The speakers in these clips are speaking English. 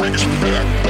bring us back.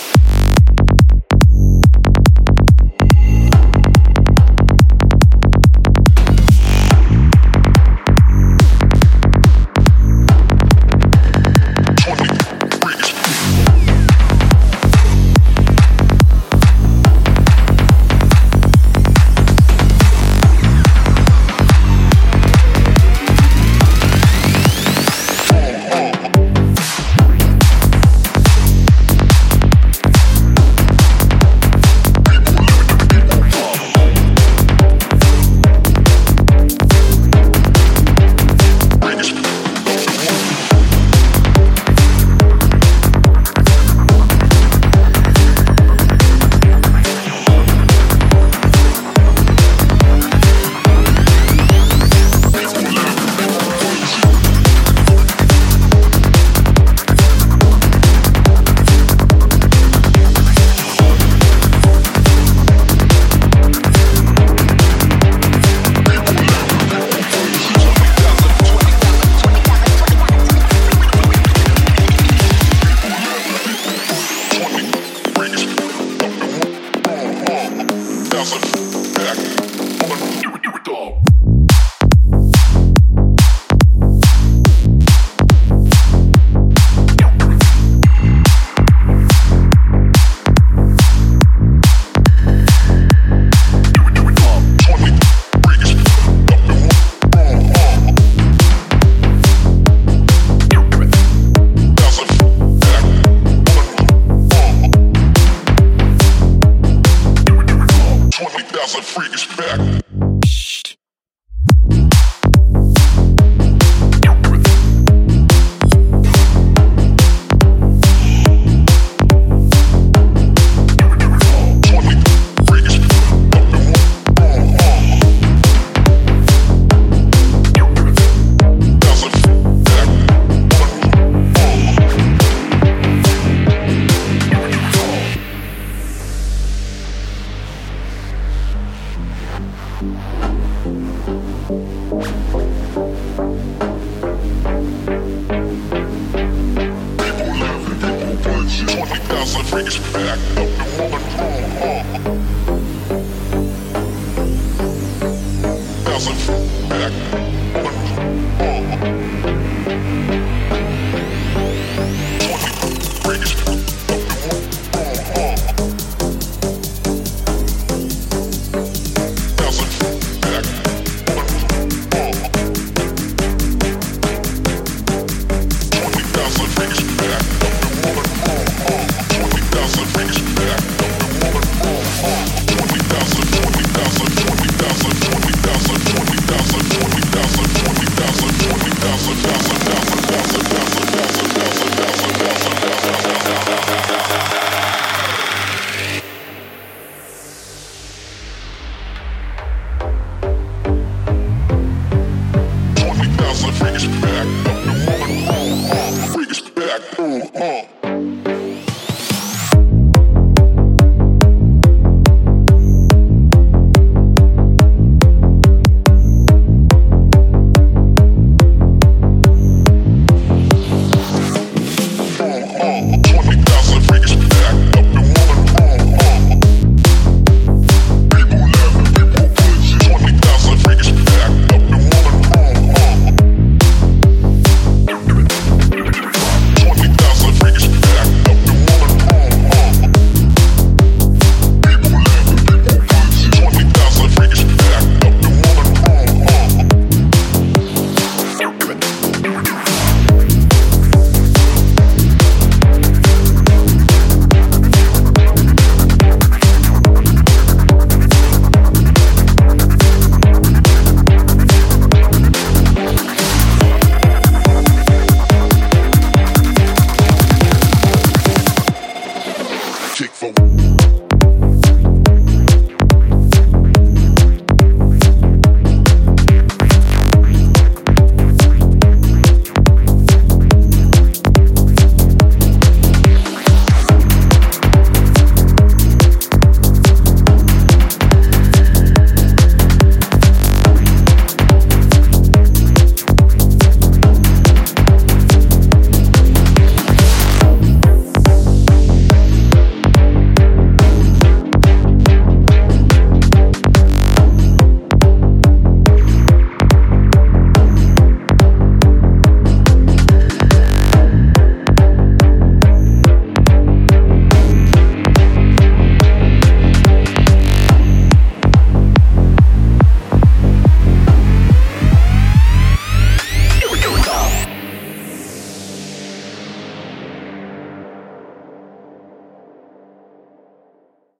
something that I can break, break. chick for.